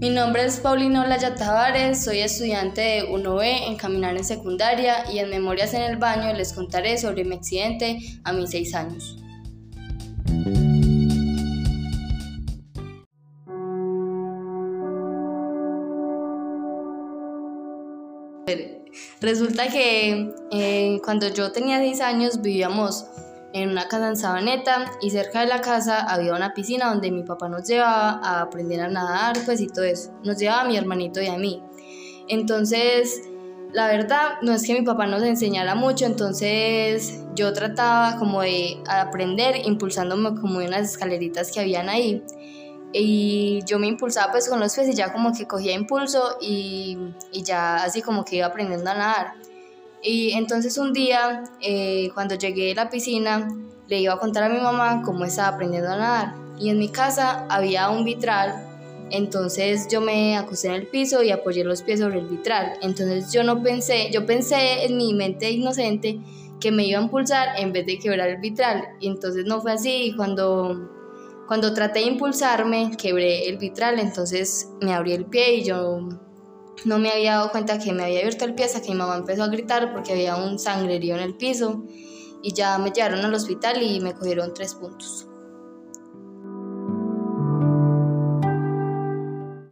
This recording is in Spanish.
Mi nombre es Paulino Laya Tavares, soy estudiante de 1B en Caminar en Secundaria y en Memorias en el Baño les contaré sobre mi accidente a mis 6 años. Resulta que eh, cuando yo tenía 6 años vivíamos en una casa en Sabaneta y cerca de la casa había una piscina donde mi papá nos llevaba a aprender a nadar, pues y todo eso. Nos llevaba a mi hermanito y a mí. Entonces, la verdad, no es que mi papá nos enseñara mucho, entonces yo trataba como de aprender impulsándome como de unas escaleritas que habían ahí. Y yo me impulsaba pues con los pies y ya como que cogía impulso y, y ya así como que iba aprendiendo a nadar. Y entonces un día, eh, cuando llegué a la piscina, le iba a contar a mi mamá cómo estaba aprendiendo a nadar. Y en mi casa había un vitral, entonces yo me acosté en el piso y apoyé los pies sobre el vitral. Entonces yo no pensé, yo pensé en mi mente inocente que me iba a impulsar en vez de quebrar el vitral. Y entonces no fue así. Y cuando, cuando traté de impulsarme, quebré el vitral, entonces me abrí el pie y yo no me había dado cuenta que me había abierto el pie hasta que mi mamá empezó a gritar porque había un sangrerío en el piso y ya me llevaron al hospital y me cogieron tres puntos.